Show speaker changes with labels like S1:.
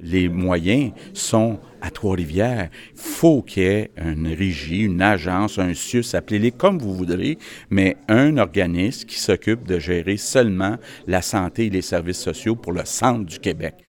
S1: Les moyens sont à Trois-Rivières. Il faut qu'il y ait une régie, une agence, un CIUS, appelez-les comme vous voudrez, mais un organisme qui s'occupe de gérer seulement la santé et les services sociaux pour le centre du Québec.